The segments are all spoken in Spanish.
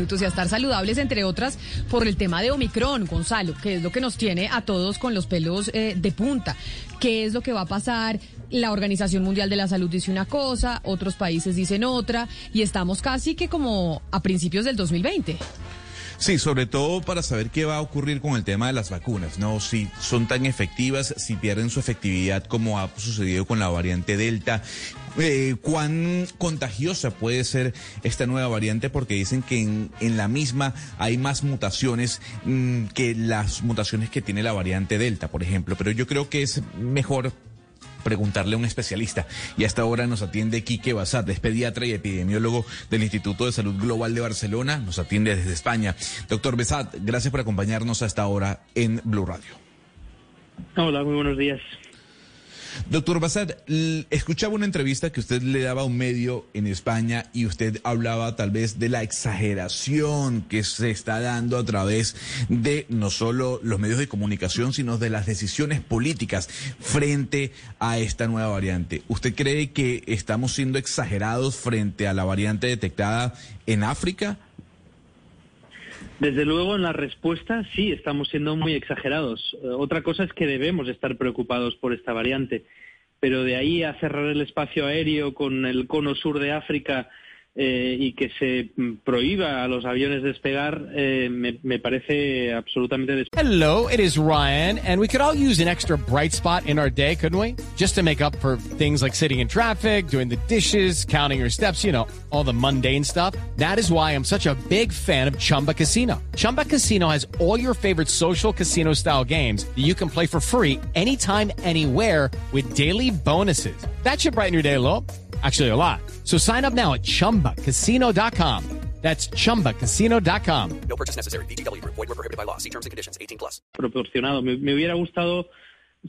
Y a estar saludables, entre otras, por el tema de Omicron, Gonzalo, que es lo que nos tiene a todos con los pelos eh, de punta. ¿Qué es lo que va a pasar? La Organización Mundial de la Salud dice una cosa, otros países dicen otra, y estamos casi que como a principios del 2020. Sí, sobre todo para saber qué va a ocurrir con el tema de las vacunas, ¿no? Si son tan efectivas, si pierden su efectividad como ha sucedido con la variante Delta. Eh, ¿Cuán contagiosa puede ser esta nueva variante? Porque dicen que en, en la misma hay más mutaciones mmm, que las mutaciones que tiene la variante Delta, por ejemplo. Pero yo creo que es mejor preguntarle a un especialista. Y hasta ahora nos atiende Quique Bazat, es pediatra y epidemiólogo del Instituto de Salud Global de Barcelona. Nos atiende desde España. Doctor Bazat, gracias por acompañarnos hasta ahora en Blue Radio. Hola, muy buenos días. Doctor Bassad, escuchaba una entrevista que usted le daba a un medio en España y usted hablaba tal vez de la exageración que se está dando a través de no solo los medios de comunicación, sino de las decisiones políticas frente a esta nueva variante. ¿Usted cree que estamos siendo exagerados frente a la variante detectada en África? Desde luego, en la respuesta sí, estamos siendo muy exagerados. Eh, otra cosa es que debemos estar preocupados por esta variante, pero de ahí a cerrar el espacio aéreo con el cono sur de África eh, y que se prohíba a los aviones despegar eh, me, me parece absolutamente Hello, it is Ryan, and we could all use an extra bright spot in our day, couldn't we? Just to make up for things like sitting in traffic, doing the dishes, counting your steps, you know, all the mundane stuff. That is why I'm such a big fan of Chumba Casino. Chumba Casino has all your favorite social casino style games that you can play for free anytime, anywhere with daily bonuses. That should brighten your day a little. Actually, a lot. So sign up now at chumbacasino.com. That's chumbacasino.com. No purchase necessary. BGW. Void were prohibited by law. See terms and conditions 18 plus. Proporcionado. Me, me hubiera gustado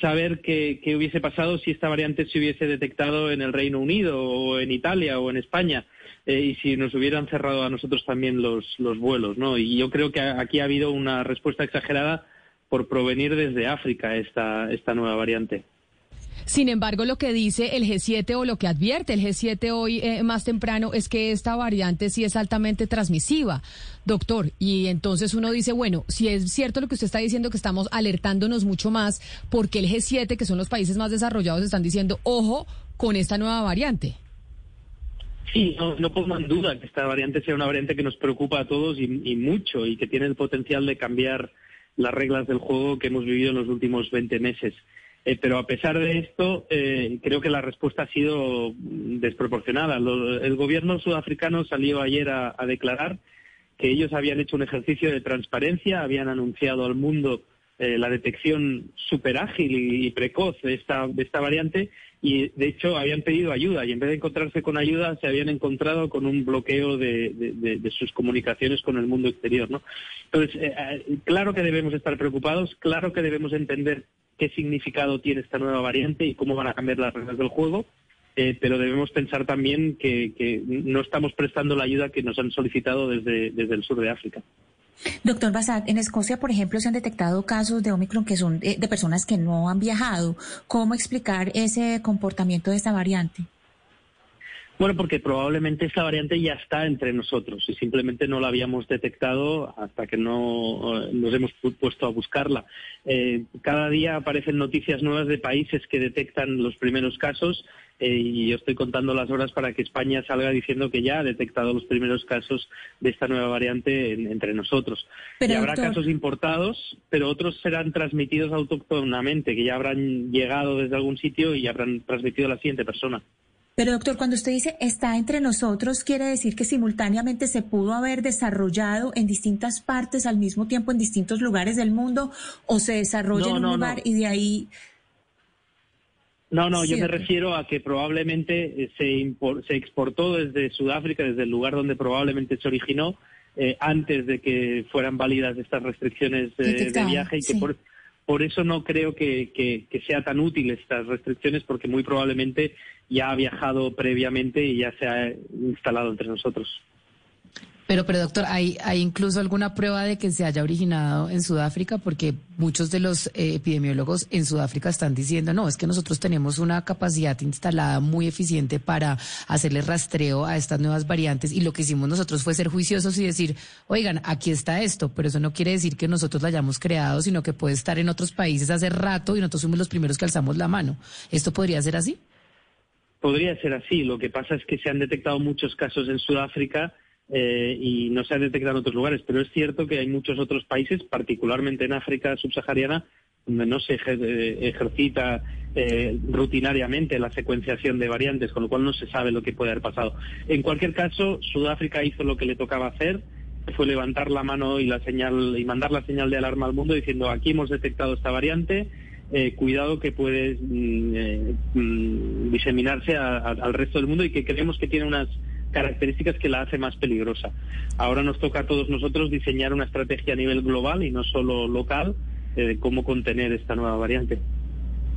saber qué, qué, hubiese pasado si esta variante se hubiese detectado en el Reino Unido o en Italia o en España eh, y si nos hubieran cerrado a nosotros también los, los vuelos, ¿no? Y yo creo que aquí ha habido una respuesta exagerada por provenir desde África esta, esta nueva variante. Sin embargo, lo que dice el G7 o lo que advierte el G7 hoy eh, más temprano es que esta variante sí es altamente transmisiva, doctor. Y entonces uno dice, bueno, si es cierto lo que usted está diciendo, que estamos alertándonos mucho más, porque el G7, que son los países más desarrollados, están diciendo, ojo con esta nueva variante. Sí, no, no pongo en duda que esta variante sea una variante que nos preocupa a todos y, y mucho y que tiene el potencial de cambiar las reglas del juego que hemos vivido en los últimos 20 meses. Eh, pero a pesar de esto, eh, creo que la respuesta ha sido desproporcionada. El gobierno sudafricano salió ayer a, declarar que ellos habían hecho un ejercicio de transparencia, habían anunciado al mundo eh, la detección súper ágil y, precoz de esta, de esta variante y, de hecho, habían pedido ayuda y en vez de encontrarse con ayuda, se habían encontrado con un bloqueo de, sus comunicaciones con el mundo exterior. Entonces, claro que debemos estar preocupados, claro que debemos entender qué significado tiene esta nueva variante y cómo van a cambiar las reglas del juego, eh, pero debemos pensar también que, no estamos prestando la ayuda que nos han solicitado desde, desde el sur de África. Doctor Bassat, en Escocia, por ejemplo, se han detectado casos de Omicron que son de, de personas que no han viajado. ¿Cómo explicar ese comportamiento de esta variante? Bueno, porque probablemente esta variante ya está entre nosotros y simplemente no la habíamos detectado hasta que no eh, nos hemos puesto a buscarla. Eh, cada día aparecen noticias nuevas de países que detectan los primeros casos eh, y yo estoy contando las horas para que España salga diciendo que ya ha detectado los primeros casos de esta nueva variante en, entre nosotros. Pero, y habrá doctor... casos importados, pero otros serán transmitidos autóctonamente, que ya habrán llegado desde algún sitio y habrán transmitido a la siguiente persona. Pero doctor, cuando usted dice está entre nosotros, ¿quiere decir que simultáneamente se pudo haber desarrollado en distintas partes al mismo tiempo en distintos lugares del mundo o se desarrolla no, en un no, lugar no. y de ahí... No, no, yo me refiero a que probablemente se, impor, se exportó desde Sudáfrica, desde el lugar donde probablemente se originó, eh, antes de que fueran válidas estas restricciones de viaje y que por, por eso no creo que, sea tan útil estas restricciones porque muy probablemente ya ha viajado previamente y ya se ha instalado entre nosotros. Pero, pero doctor, ¿hay, ¿hay incluso alguna prueba de que se haya originado en Sudáfrica? Porque muchos de los eh, epidemiólogos en Sudáfrica están diciendo, no, es que nosotros tenemos una capacidad instalada muy eficiente para hacerle rastreo a estas nuevas variantes y lo que hicimos nosotros fue ser juiciosos y decir, oigan, aquí está esto, pero eso no quiere decir que nosotros lo hayamos creado, sino que puede estar en otros países hace rato y nosotros somos los primeros que alzamos la mano. ¿Esto podría ser así? Podría ser así. Lo que pasa es que se han detectado muchos casos en Sudáfrica eh, y no se ha detectado en otros lugares. Pero es cierto que hay muchos otros países, particularmente en África subsahariana, donde no se eh, ejercita eh, rutinariamente la secuenciación de variantes, con lo cual no se sabe lo que puede haber pasado. En cualquier caso, Sudáfrica hizo lo que le tocaba hacer, fue levantar la mano y la señal y mandar la señal de alarma al mundo diciendo aquí hemos detectado esta variante. cuidado que puede mm, mm, diseminarse al resto del mundo y que creemos que tiene unas características que la hace más peligrosa. Ahora nos toca a todos nosotros diseñar una estrategia a nivel global y no solo local eh, de cómo contener esta nueva variante.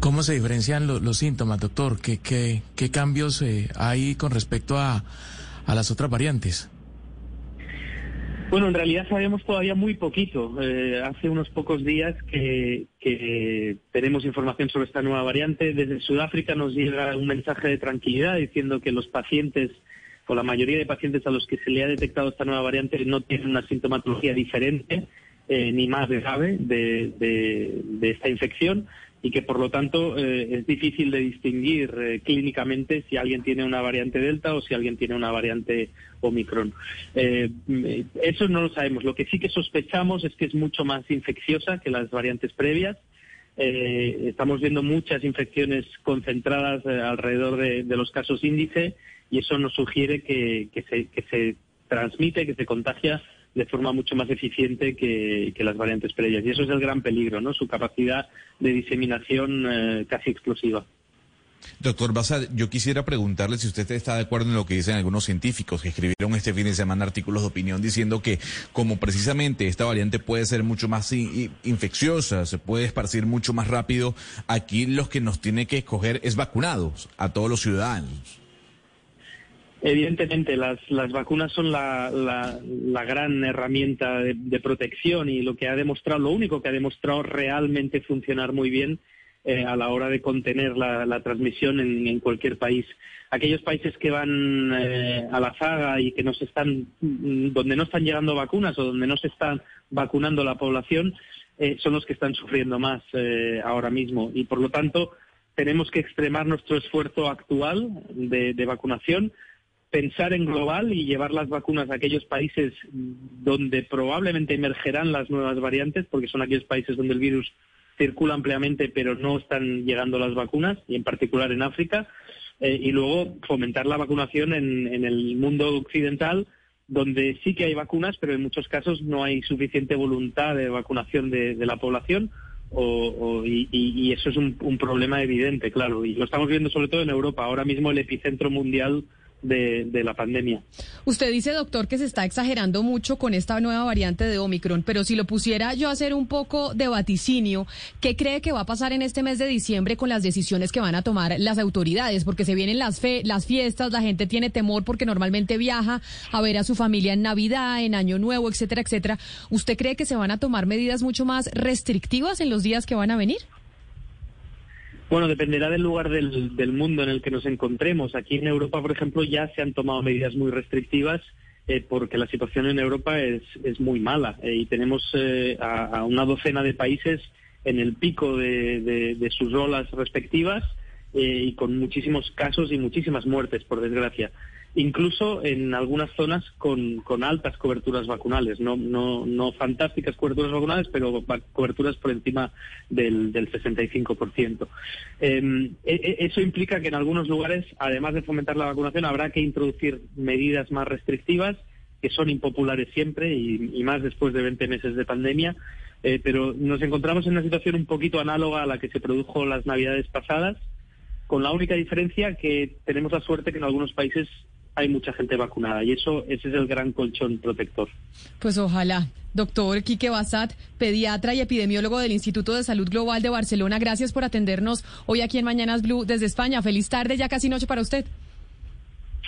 ¿Cómo se diferencian los síntomas, doctor? ¿Qué, qué, qué cambios eh, hay con respecto a, a las otras variantes? Bueno, en realidad sabemos todavía muy poquito. Eh, hace unos pocos días que, que, tenemos información sobre esta nueva variante. Desde Sudáfrica nos llega un mensaje de tranquilidad diciendo que los pacientes o la mayoría de pacientes a los que se le ha detectado esta nueva variante no tienen una sintomatología diferente eh, ni más grave de, de, esta infección y que por lo tanto eh, es difícil de distinguir eh, clínicamente si alguien tiene una variante Delta o si alguien tiene una variante Omicron. eso no lo sabemos. Lo que sí que sospechamos es que es mucho más infecciosa que las variantes previas. estamos viendo muchas infecciones concentradas alrededor de, de los casos índice y eso nos sugiere que, se, que se transmite, que se contagia de forma mucho más eficiente que, las variantes previas. Y eso es el gran peligro, ¿no? Su capacidad de diseminación eh, casi explosiva. Doctor Basad, yo quisiera preguntarle si usted está de acuerdo en lo que dicen algunos científicos que escribieron este fin de semana artículos de opinión diciendo que como precisamente esta variante puede ser mucho más infecciosa, se puede esparcir mucho más rápido, aquí los que nos tiene que escoger es vacunados a todos los ciudadanos. Evidentemente, las, las vacunas son la, la, gran herramienta de, protección y lo que ha demostrado, lo único que ha demostrado realmente funcionar muy bien eh, a la hora de contener la, transmisión en, cualquier país. Aquellos países que van eh, a la zaga y que no se están, mm, donde no están llegando vacunas o donde no se están vacunando la población, eh, son los que están sufriendo más ahora mismo y por lo tanto tenemos que extremar nuestro esfuerzo actual de vacunación pensar en global y llevar las vacunas a aquellos países donde probablemente emergerán las nuevas variantes, porque son aquellos países donde el virus circula ampliamente, pero no están llegando las vacunas, y en particular en África, eh, y luego fomentar la vacunación en, el mundo occidental, donde sí que hay vacunas, pero en muchos casos no hay suficiente voluntad de vacunación de, la población, y, eso es un problema evidente, claro, y lo estamos viendo sobre todo en Europa. Ahora mismo el epicentro mundial de, la pandemia. Usted dice, doctor, que se está exagerando mucho con esta nueva variante de Omicron, pero si lo pusiera yo a hacer un poco de vaticinio, ¿qué cree que va a pasar en este mes de diciembre con las decisiones que van a tomar las autoridades? Porque se vienen las, fe las fiestas, la gente tiene temor porque normalmente viaja a ver a su familia en Navidad, en Año Nuevo, etcétera, etcétera. ¿Usted cree que se van a tomar medidas mucho más restrictivas en los días que van a venir? Bueno, dependerá del lugar del, mundo en el que nos encontremos. Aquí en Europa, por ejemplo, ya se han tomado medidas muy restrictivas eh, porque la situación en Europa es, muy mala eh, y tenemos eh, a, una docena de países en el pico de, de sus olas respectivas y con muchísimos casos y muchísimas muertes, por desgracia. Incluso en algunas zonas con, altas coberturas vacunales, no, no, no fantásticas coberturas vacunales, pero coberturas por encima del, del 65%. Em, e, e, eso implica que en algunos lugares, además de fomentar la vacunación, habrá que introducir medidas más restrictivas, que son impopulares siempre y, más después de 20 meses de pandemia, eh, pero nos encontramos en una situación un poquito análoga a la que se produjo las navidades pasadas, con la única diferencia que tenemos la suerte que en algunos países hay mucha gente vacunada y eso ese es el gran colchón protector. Pues ojalá. Doctor Quique Bassat, pediatra y epidemiólogo del Instituto de Salud Global de Barcelona, gracias por atendernos hoy aquí en Mañanas Blue desde España. Feliz tarde, ya casi noche para usted.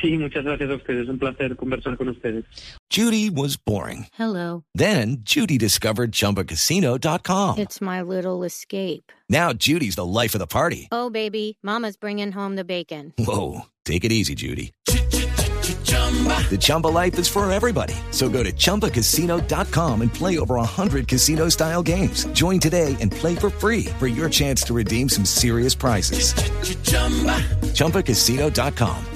Sí, muchas gracias a ustedes. Un placer conversar con ustedes. Judy was boring. Hello. Then Judy discovered ChumbaCasino.com. It's my little escape. Now Judy's the life of the party. Oh, baby, mama's bringing home the bacon. Whoa, take it easy, Judy. The Chumba life is for everybody. So go to ChumbaCasino.com and play over 100 casino-style games. Join today and play for free for your chance to redeem some serious prizes. ChumbaCasino.com.